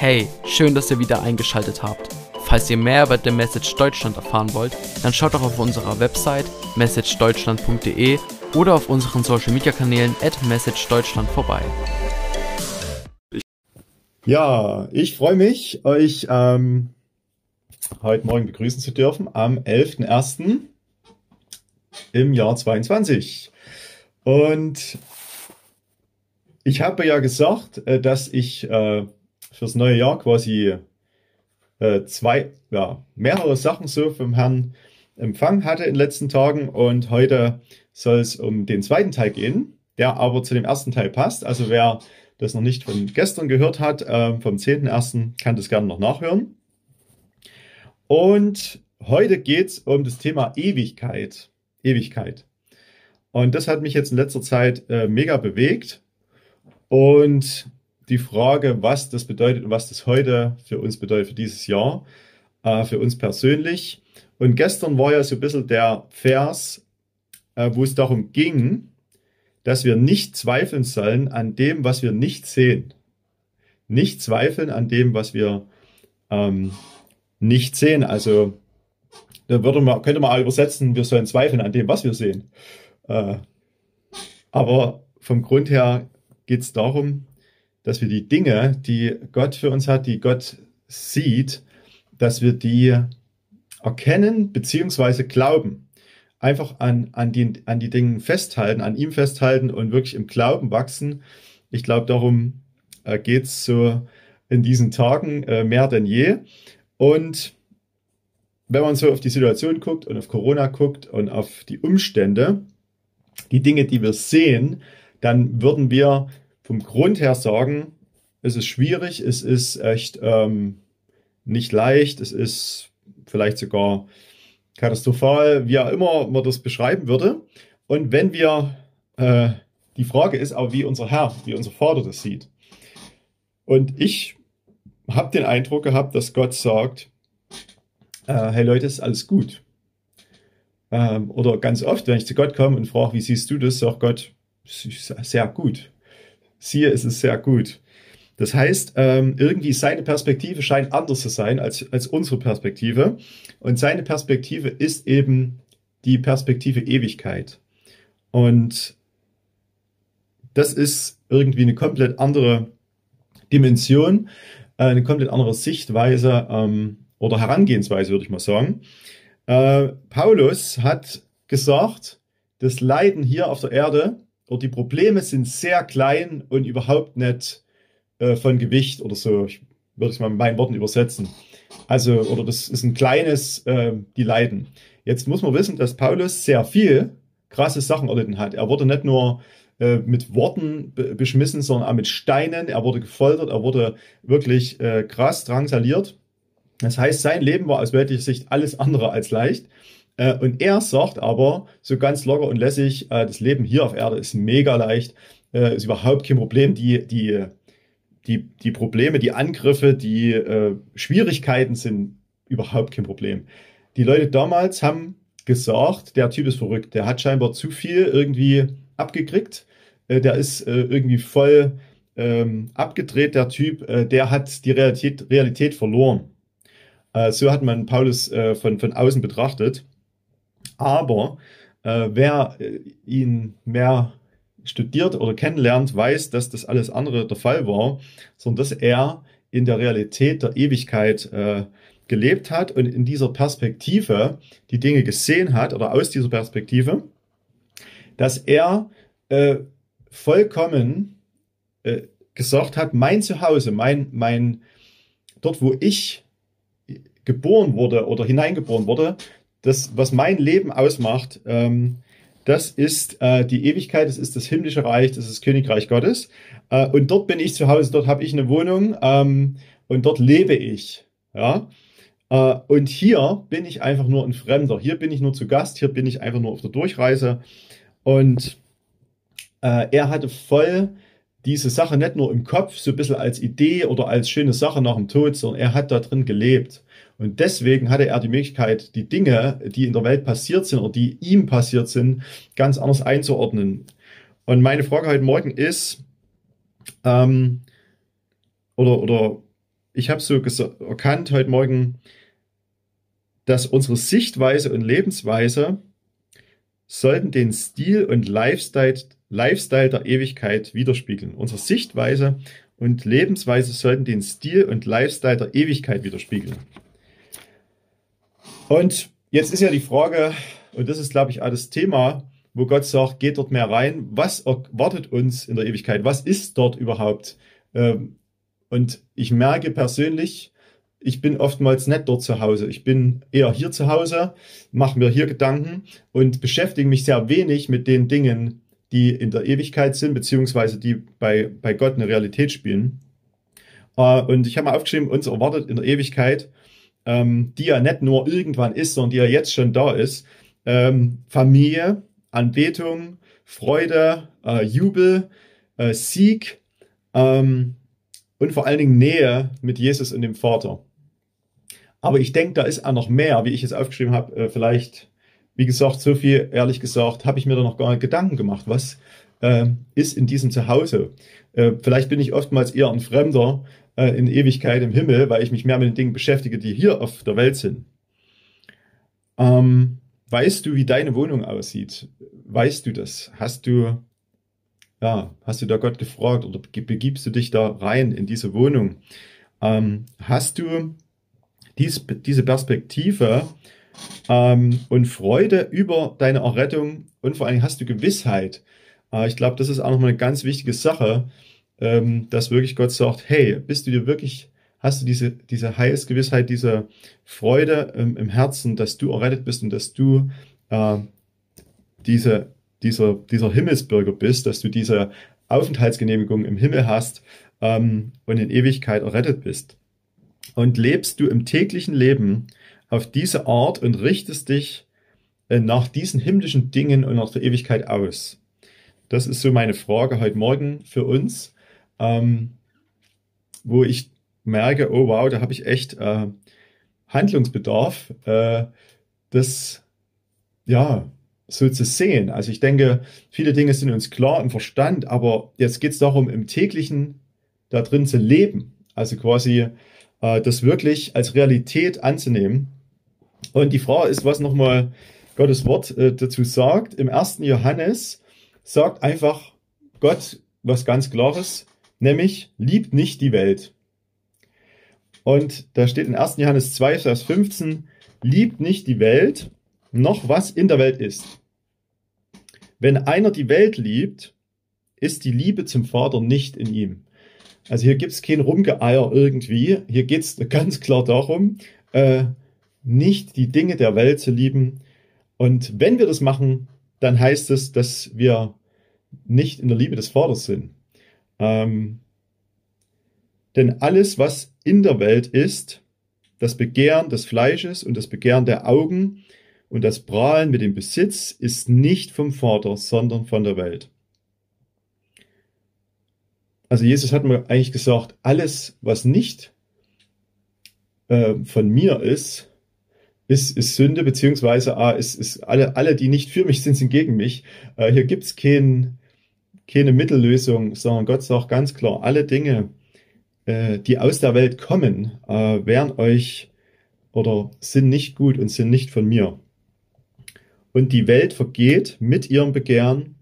Hey, schön, dass ihr wieder eingeschaltet habt. Falls ihr mehr über The Message Deutschland erfahren wollt, dann schaut doch auf unserer Website messagedeutschland.de oder auf unseren Social Media Kanälen at messagedeutschland vorbei. Ja, ich freue mich, euch ähm, heute Morgen begrüßen zu dürfen am 11.01. im Jahr 22. Und ich habe ja gesagt, äh, dass ich äh, fürs neue Jahr quasi äh, zwei, ja, mehrere Sachen so vom Herrn empfangen hatte in den letzten Tagen und heute soll es um den zweiten Teil gehen, der aber zu dem ersten Teil passt. Also wer das noch nicht von gestern gehört hat, äh, vom 10.01. kann das gerne noch nachhören. Und heute geht es um das Thema Ewigkeit. Ewigkeit. Und das hat mich jetzt in letzter Zeit äh, mega bewegt. Und die Frage, was das bedeutet und was das heute für uns bedeutet, für dieses Jahr, äh, für uns persönlich. Und gestern war ja so ein bisschen der Vers, äh, wo es darum ging, dass wir nicht zweifeln sollen an dem, was wir nicht sehen. Nicht zweifeln an dem, was wir ähm, nicht sehen. Also da würde man, könnte man auch übersetzen, wir sollen zweifeln an dem, was wir sehen. Äh, aber vom Grund her geht es darum, dass wir die Dinge, die Gott für uns hat, die Gott sieht, dass wir die erkennen bzw. glauben einfach an, an, die, an die Dinge festhalten, an ihm festhalten und wirklich im Glauben wachsen. Ich glaube, darum äh, geht es so in diesen Tagen äh, mehr denn je. Und wenn man so auf die Situation guckt und auf Corona guckt und auf die Umstände, die Dinge, die wir sehen, dann würden wir vom Grund her sagen, es ist schwierig, es ist echt ähm, nicht leicht, es ist vielleicht sogar katastrophal, wie auch immer man das beschreiben würde. Und wenn wir, äh, die Frage ist auch, wie unser Herr, wie unser Vater das sieht. Und ich habe den Eindruck gehabt, dass Gott sagt, äh, hey Leute, ist alles gut. Ähm, oder ganz oft, wenn ich zu Gott komme und frage, wie siehst du das, sagt Gott, sehr gut. Siehe, es ist sehr gut. Das heißt, ähm, irgendwie seine Perspektive scheint anders zu sein als, als unsere Perspektive. Und seine Perspektive ist eben die Perspektive Ewigkeit. Und das ist irgendwie eine komplett andere Dimension, äh, eine komplett andere Sichtweise ähm, oder Herangehensweise, würde ich mal sagen. Äh, Paulus hat gesagt, das Leiden hier auf der Erde oder die Probleme sind sehr klein und überhaupt nicht äh, von Gewicht oder so. Ich würde es mal mit meinen Worten übersetzen. Also, oder das ist ein kleines, äh, die leiden. Jetzt muss man wissen, dass Paulus sehr viel krasse Sachen erlitten hat. Er wurde nicht nur äh, mit Worten be beschmissen, sondern auch mit Steinen. Er wurde gefoltert, er wurde wirklich äh, krass drangsaliert. Das heißt, sein Leben war aus weltlicher Sicht alles andere als leicht. Äh, und er sagt aber so ganz locker und lässig, äh, das Leben hier auf Erde ist mega leicht, äh, ist überhaupt kein Problem. Die, die die, die Probleme, die Angriffe, die Schwierigkeiten sind überhaupt kein Problem. Die Leute damals haben gesagt, der Typ ist verrückt, der hat scheinbar zu viel irgendwie abgekriegt, der ist irgendwie voll ähm, abgedreht, der Typ, der hat die Realität, Realität verloren. So hat man Paulus von, von außen betrachtet. Aber wer ihn mehr studiert oder kennenlernt, weiß, dass das alles andere der Fall war, sondern dass er in der Realität der Ewigkeit äh, gelebt hat und in dieser Perspektive die Dinge gesehen hat oder aus dieser Perspektive, dass er äh, vollkommen äh, gesagt hat, mein Zuhause, mein, mein, dort wo ich geboren wurde oder hineingeboren wurde, das, was mein Leben ausmacht, ähm, das ist äh, die Ewigkeit, das ist das himmlische Reich, das ist das Königreich Gottes. Äh, und dort bin ich zu Hause, dort habe ich eine Wohnung ähm, und dort lebe ich. Ja. Äh, und hier bin ich einfach nur ein Fremder. Hier bin ich nur zu Gast, hier bin ich einfach nur auf der Durchreise. Und äh, er hatte voll diese Sache nicht nur im Kopf, so ein bisschen als Idee oder als schöne Sache nach dem Tod, sondern er hat da drin gelebt. Und deswegen hatte er die Möglichkeit, die Dinge, die in der Welt passiert sind oder die ihm passiert sind, ganz anders einzuordnen. Und meine Frage heute Morgen ist, ähm, oder, oder ich habe so erkannt heute Morgen, dass unsere Sichtweise und Lebensweise sollten den Stil und Lifestyle, Lifestyle der Ewigkeit widerspiegeln. Unsere Sichtweise und Lebensweise sollten den Stil und Lifestyle der Ewigkeit widerspiegeln. Und jetzt ist ja die Frage, und das ist, glaube ich, auch das Thema, wo Gott sagt, geht dort mehr rein. Was erwartet uns in der Ewigkeit? Was ist dort überhaupt? Ähm, und ich merke persönlich, ich bin oftmals nicht dort zu Hause. Ich bin eher hier zu Hause, mache mir hier Gedanken und beschäftige mich sehr wenig mit den Dingen, die in der Ewigkeit sind, beziehungsweise die bei, bei Gott eine Realität spielen. Äh, und ich habe mal aufgeschrieben, uns erwartet in der Ewigkeit, ähm, die ja nicht nur irgendwann ist, sondern die ja jetzt schon da ist, ähm, Familie, Anbetung, Freude, äh, Jubel, äh, Sieg ähm, und vor allen Dingen Nähe mit Jesus und dem Vater. Aber ich denke, da ist auch noch mehr, wie ich es aufgeschrieben habe. Äh, vielleicht, wie gesagt, so viel, ehrlich gesagt, habe ich mir da noch gar nicht Gedanken gemacht. Was äh, ist in diesem Zuhause? Äh, vielleicht bin ich oftmals eher ein Fremder äh, in Ewigkeit im Himmel, weil ich mich mehr mit den Dingen beschäftige, die hier auf der Welt sind. Ähm, weißt du, wie deine Wohnung aussieht? Weißt du das? Hast du, ja, hast du da Gott gefragt oder begibst du dich da rein in diese Wohnung? Ähm, hast du dies, diese Perspektive ähm, und Freude über deine Errettung und vor allem hast du Gewissheit. Äh, ich glaube, das ist auch nochmal eine ganz wichtige Sache, ähm, dass wirklich Gott sagt, hey, bist du dir wirklich, hast du diese, diese Heilsgewissheit, diese Freude ähm, im Herzen, dass du errettet bist und dass du äh, diese, dieser, dieser Himmelsbürger bist, dass du diese Aufenthaltsgenehmigung im Himmel hast ähm, und in Ewigkeit errettet bist und lebst du im täglichen Leben auf diese Art und richtest dich äh, nach diesen himmlischen Dingen und nach der Ewigkeit aus? Das ist so meine Frage heute Morgen für uns, ähm, wo ich merke, oh wow, da habe ich echt äh, Handlungsbedarf, äh, das ja so zu sehen. Also ich denke, viele Dinge sind uns klar im Verstand, aber jetzt geht es darum, im täglichen da drin zu leben. Also quasi äh, das wirklich als Realität anzunehmen. Und die Frage ist, was nochmal Gottes Wort äh, dazu sagt. Im ersten Johannes sagt einfach Gott was ganz Klares, nämlich liebt nicht die Welt. Und da steht in 1. Johannes 2, Vers 15, liebt nicht die Welt, noch was in der Welt ist. Wenn einer die Welt liebt, ist die Liebe zum Vater nicht in ihm. Also hier gibt es kein Rumgeeier irgendwie. Hier geht es ganz klar darum, äh, nicht die Dinge der Welt zu lieben. Und wenn wir das machen, dann heißt es, dass wir nicht in der Liebe des Vaters sind. Ähm, denn alles, was in der Welt ist, das Begehren des Fleisches und das Begehren der Augen und das Prahlen mit dem Besitz ist nicht vom Vater, sondern von der Welt. Also Jesus hat mir eigentlich gesagt, alles, was nicht äh, von mir ist, ist, ist Sünde, beziehungsweise ah, ist, ist alle, alle, die nicht für mich sind, sind gegen mich. Äh, hier gibt's kein, keine Mittellösung, sondern Gott sagt ganz klar, alle Dinge, äh, die aus der Welt kommen, äh, wären euch oder sind nicht gut und sind nicht von mir. Und die Welt vergeht mit ihrem Begehren,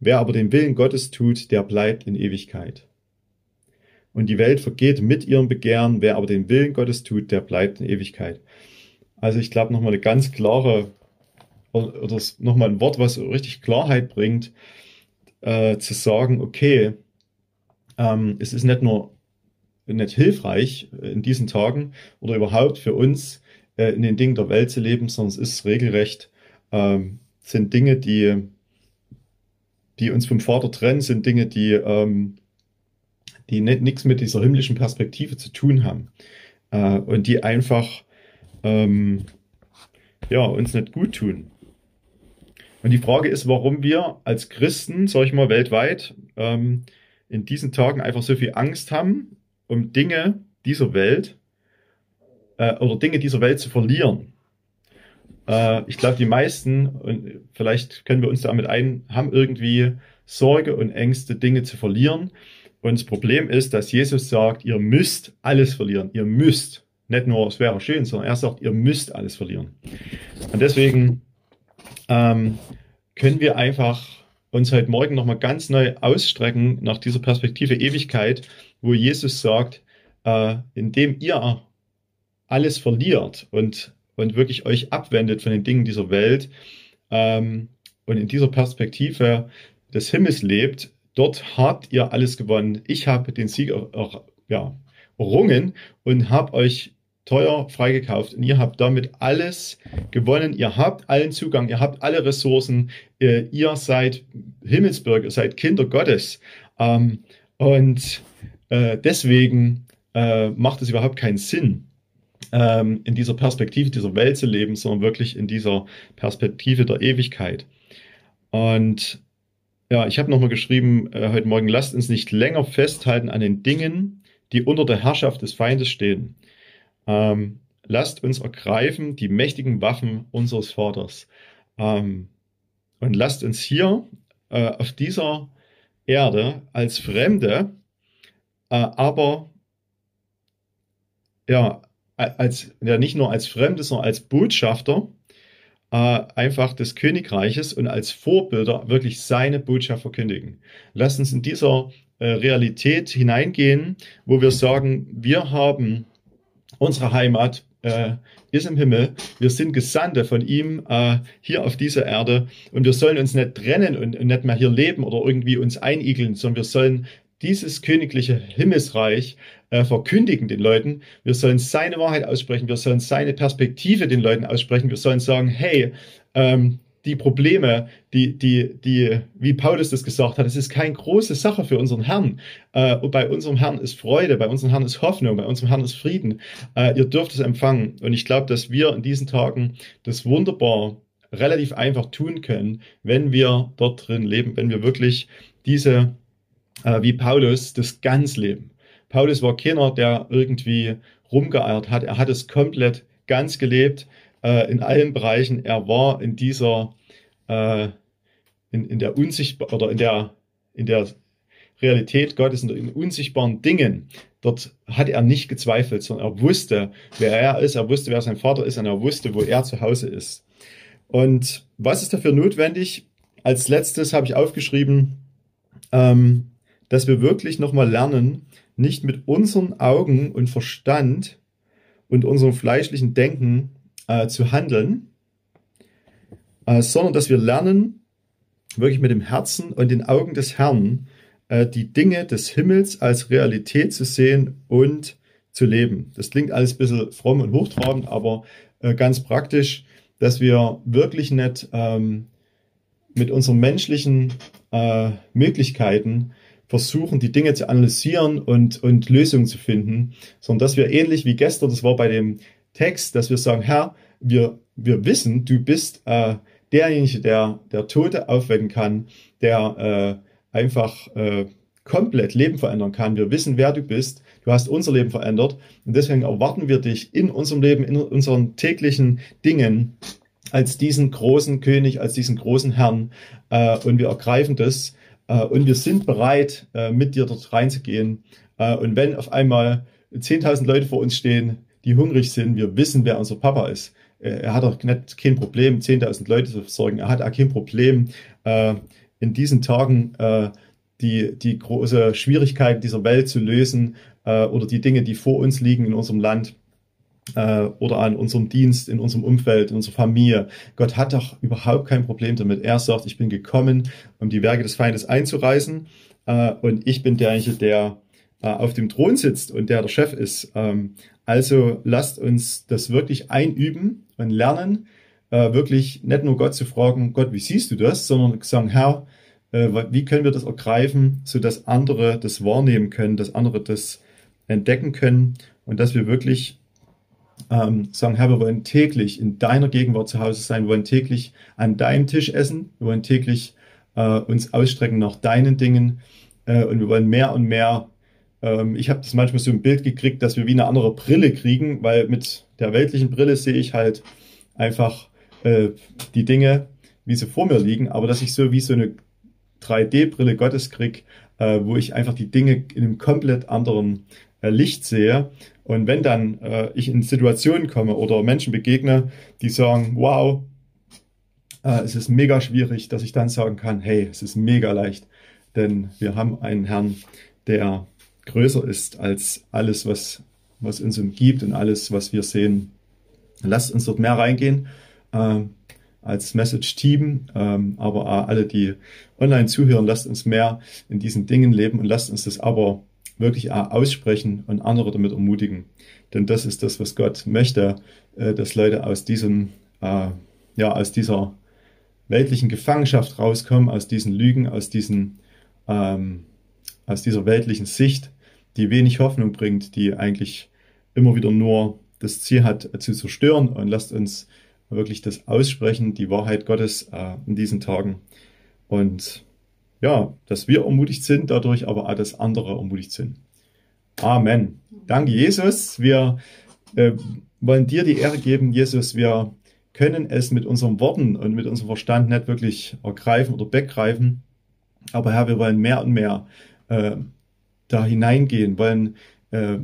Wer aber den Willen Gottes tut, der bleibt in Ewigkeit. Und die Welt vergeht mit ihrem Begehren, wer aber den Willen Gottes tut, der bleibt in Ewigkeit. Also ich glaube nochmal eine ganz klare, oder nochmal ein Wort, was richtig Klarheit bringt, äh, zu sagen, okay, ähm, es ist nicht nur nicht hilfreich in diesen Tagen oder überhaupt für uns äh, in den Dingen der Welt zu leben, sondern es ist regelrecht, ähm, sind Dinge, die die uns vom Vater trennen, sind Dinge, die, ähm, die nichts mit dieser himmlischen Perspektive zu tun haben. Äh, und die einfach ähm, ja, uns nicht gut tun. Und die Frage ist, warum wir als Christen, sag ich mal, weltweit ähm, in diesen Tagen einfach so viel Angst haben, um Dinge dieser Welt äh, oder Dinge dieser Welt zu verlieren. Äh, ich glaube, die meisten, und vielleicht können wir uns damit ein, haben irgendwie Sorge und Ängste, Dinge zu verlieren. Und das Problem ist, dass Jesus sagt, ihr müsst alles verlieren. Ihr müsst. Nicht nur, es wäre schön, sondern er sagt, ihr müsst alles verlieren. Und deswegen ähm, können wir einfach uns heute Morgen nochmal ganz neu ausstrecken nach dieser Perspektive Ewigkeit, wo Jesus sagt, äh, indem ihr alles verliert und, und wirklich euch abwendet von den Dingen dieser Welt ähm, und in dieser Perspektive des Himmels lebt, dort habt ihr alles gewonnen. Ich habe den Sieg auch, ja, errungen und habe euch teuer freigekauft und ihr habt damit alles gewonnen. Ihr habt allen Zugang, ihr habt alle Ressourcen, äh, ihr seid Himmelsbürger, seid Kinder Gottes. Ähm, und äh, deswegen äh, macht es überhaupt keinen Sinn, ähm, in dieser Perspektive dieser Welt zu leben, sondern wirklich in dieser Perspektive der Ewigkeit. Und ja, ich habe nochmal geschrieben heute Morgen, lasst uns nicht länger festhalten an den Dingen, die unter der Herrschaft des Feindes stehen. Ähm, lasst uns ergreifen die mächtigen Waffen unseres Vaters. Ähm, und lasst uns hier äh, auf dieser Erde als Fremde, äh, aber ja, als, ja, nicht nur als Fremde, sondern als Botschafter äh, einfach des Königreiches und als Vorbilder wirklich seine Botschaft verkündigen. Lasst uns in dieser äh, Realität hineingehen, wo wir sagen, wir haben unsere Heimat äh, ist im Himmel. Wir sind Gesandte von ihm äh, hier auf dieser Erde und wir sollen uns nicht trennen und, und nicht mehr hier leben oder irgendwie uns einigeln, sondern wir sollen dieses königliche Himmelsreich äh, verkündigen den Leuten. Wir sollen seine Wahrheit aussprechen. Wir sollen seine Perspektive den Leuten aussprechen. Wir sollen sagen, hey, ähm, die Probleme, die, die, die, wie Paulus das gesagt hat, es ist keine große Sache für unseren Herrn. Äh, bei unserem Herrn ist Freude, bei unserem Herrn ist Hoffnung, bei unserem Herrn ist Frieden. Äh, ihr dürft es empfangen. Und ich glaube, dass wir in diesen Tagen das wunderbar relativ einfach tun können, wenn wir dort drin leben, wenn wir wirklich diese, äh, wie Paulus, das ganz leben. Paulus war keiner, der irgendwie rumgeeiert hat. Er hat es komplett ganz gelebt äh, in allen Bereichen. Er war in dieser, äh, in, in der unsichtbar oder in der, in der Realität Gottes, in den unsichtbaren Dingen. Dort hat er nicht gezweifelt, sondern er wusste, wer er ist, er wusste, wer sein Vater ist und er wusste, wo er zu Hause ist. Und was ist dafür notwendig? Als letztes habe ich aufgeschrieben, ähm, dass wir wirklich nochmal lernen, nicht mit unseren Augen und Verstand und unserem fleischlichen Denken äh, zu handeln, äh, sondern dass wir lernen, wirklich mit dem Herzen und den Augen des Herrn äh, die Dinge des Himmels als Realität zu sehen und zu leben. Das klingt alles ein bisschen fromm und hochtrabend, aber äh, ganz praktisch, dass wir wirklich nicht ähm, mit unseren menschlichen äh, Möglichkeiten versuchen, die Dinge zu analysieren und, und Lösungen zu finden, sondern dass wir ähnlich wie gestern, das war bei dem Text, dass wir sagen, Herr, wir, wir wissen, du bist äh, derjenige, der, der Tote aufwecken kann, der äh, einfach äh, komplett Leben verändern kann. Wir wissen, wer du bist. Du hast unser Leben verändert. Und deswegen erwarten wir dich in unserem Leben, in unseren täglichen Dingen als diesen großen König, als diesen großen Herrn. Äh, und wir ergreifen das. Äh, und wir sind bereit, äh, mit dir dort reinzugehen. Und wenn auf einmal 10.000 Leute vor uns stehen, die hungrig sind. Wir wissen, wer unser Papa ist. Er hat auch nicht, kein Problem, 10.000 Leute zu versorgen. Er hat auch kein Problem, äh, in diesen Tagen äh, die, die große Schwierigkeit dieser Welt zu lösen äh, oder die Dinge, die vor uns liegen in unserem Land äh, oder an unserem Dienst, in unserem Umfeld, in unserer Familie. Gott hat doch überhaupt kein Problem damit. Er sagt, ich bin gekommen, um die Werke des Feindes einzureißen äh, und ich bin derjenige, der äh, auf dem Thron sitzt und der der Chef ist. Ähm, also lasst uns das wirklich einüben und lernen, äh, wirklich nicht nur Gott zu fragen, Gott, wie siehst du das, sondern sagen, Herr, äh, wie können wir das ergreifen, so dass andere das wahrnehmen können, dass andere das entdecken können und dass wir wirklich ähm, sagen, Herr, wir wollen täglich in deiner Gegenwart zu Hause sein, wir wollen täglich an deinem Tisch essen, wir wollen täglich äh, uns ausstrecken nach deinen Dingen äh, und wir wollen mehr und mehr ähm, ich habe das manchmal so ein Bild gekriegt, dass wir wie eine andere Brille kriegen, weil mit der weltlichen Brille sehe ich halt einfach äh, die Dinge, wie sie vor mir liegen, aber dass ich so wie so eine 3D-Brille Gottes krieg, äh, wo ich einfach die Dinge in einem komplett anderen äh, Licht sehe. Und wenn dann äh, ich in Situationen komme oder Menschen begegne, die sagen, wow, äh, es ist mega schwierig, dass ich dann sagen kann, hey, es ist mega leicht, denn wir haben einen Herrn, der größer ist als alles, was, was uns umgibt und alles, was wir sehen. Lasst uns dort mehr reingehen äh, als Message-Team, ähm, aber auch alle, die online zuhören, lasst uns mehr in diesen Dingen leben und lasst uns das aber wirklich auch aussprechen und andere damit ermutigen. Denn das ist das, was Gott möchte, äh, dass Leute aus diesem, äh, ja, aus dieser weltlichen Gefangenschaft rauskommen, aus diesen Lügen, aus diesen, ähm, aus dieser weltlichen Sicht, die wenig Hoffnung bringt, die eigentlich immer wieder nur das Ziel hat, zu zerstören. Und lasst uns wirklich das aussprechen, die Wahrheit Gottes äh, in diesen Tagen. Und ja, dass wir ermutigt sind dadurch, aber auch, dass andere ermutigt sind. Amen. Danke, Jesus. Wir äh, wollen dir die Ehre geben, Jesus. Wir können es mit unseren Worten und mit unserem Verstand nicht wirklich ergreifen oder begreifen. Aber Herr, wir wollen mehr und mehr äh, da hineingehen, wollen äh,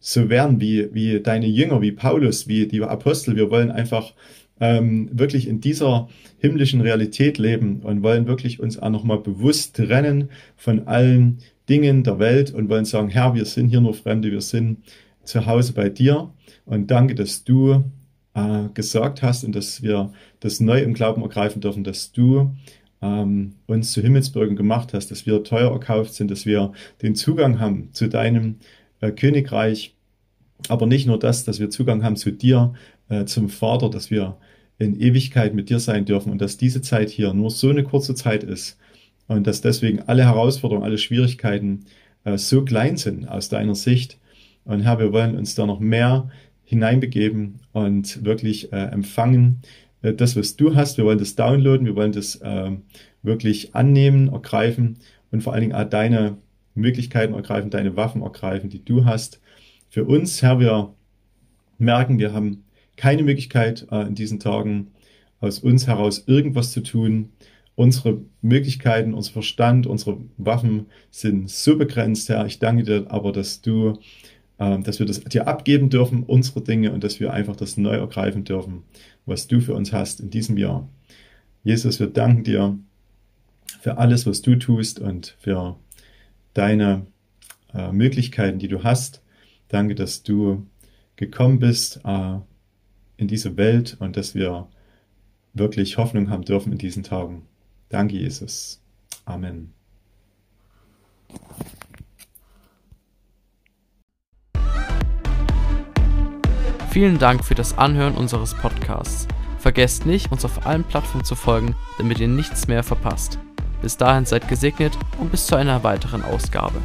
so werden wie, wie deine Jünger, wie Paulus, wie die Apostel. Wir wollen einfach ähm, wirklich in dieser himmlischen Realität leben und wollen wirklich uns auch nochmal bewusst trennen von allen Dingen der Welt und wollen sagen, Herr, wir sind hier nur Fremde, wir sind zu Hause bei dir und danke, dass du äh, gesagt hast und dass wir das neu im Glauben ergreifen dürfen, dass du ähm, uns zu Himmelsbürgern gemacht hast, dass wir teuer erkauft sind, dass wir den Zugang haben zu deinem äh, Königreich, aber nicht nur das, dass wir Zugang haben zu dir, äh, zum Vater, dass wir in Ewigkeit mit dir sein dürfen und dass diese Zeit hier nur so eine kurze Zeit ist und dass deswegen alle Herausforderungen, alle Schwierigkeiten äh, so klein sind aus deiner Sicht. Und Herr, wir wollen uns da noch mehr hineinbegeben und wirklich äh, empfangen das, was du hast. Wir wollen das downloaden, wir wollen das äh, wirklich annehmen, ergreifen und vor allen Dingen auch deine Möglichkeiten ergreifen, deine Waffen ergreifen, die du hast. Für uns, Herr, wir merken, wir haben keine Möglichkeit äh, in diesen Tagen aus uns heraus irgendwas zu tun. Unsere Möglichkeiten, unser Verstand, unsere Waffen sind so begrenzt, Herr. Ich danke dir aber, dass du, äh, dass wir das dir abgeben dürfen, unsere Dinge, und dass wir einfach das neu ergreifen dürfen, was du für uns hast in diesem Jahr. Jesus, wir danken dir für alles, was du tust und für deine äh, Möglichkeiten, die du hast. Danke, dass du gekommen bist, äh, in diese Welt und dass wir wirklich Hoffnung haben dürfen in diesen Tagen. Danke, Jesus. Amen. Vielen Dank für das Anhören unseres Podcasts. Vergesst nicht, uns auf allen Plattformen zu folgen, damit ihr nichts mehr verpasst. Bis dahin seid gesegnet und bis zu einer weiteren Ausgabe.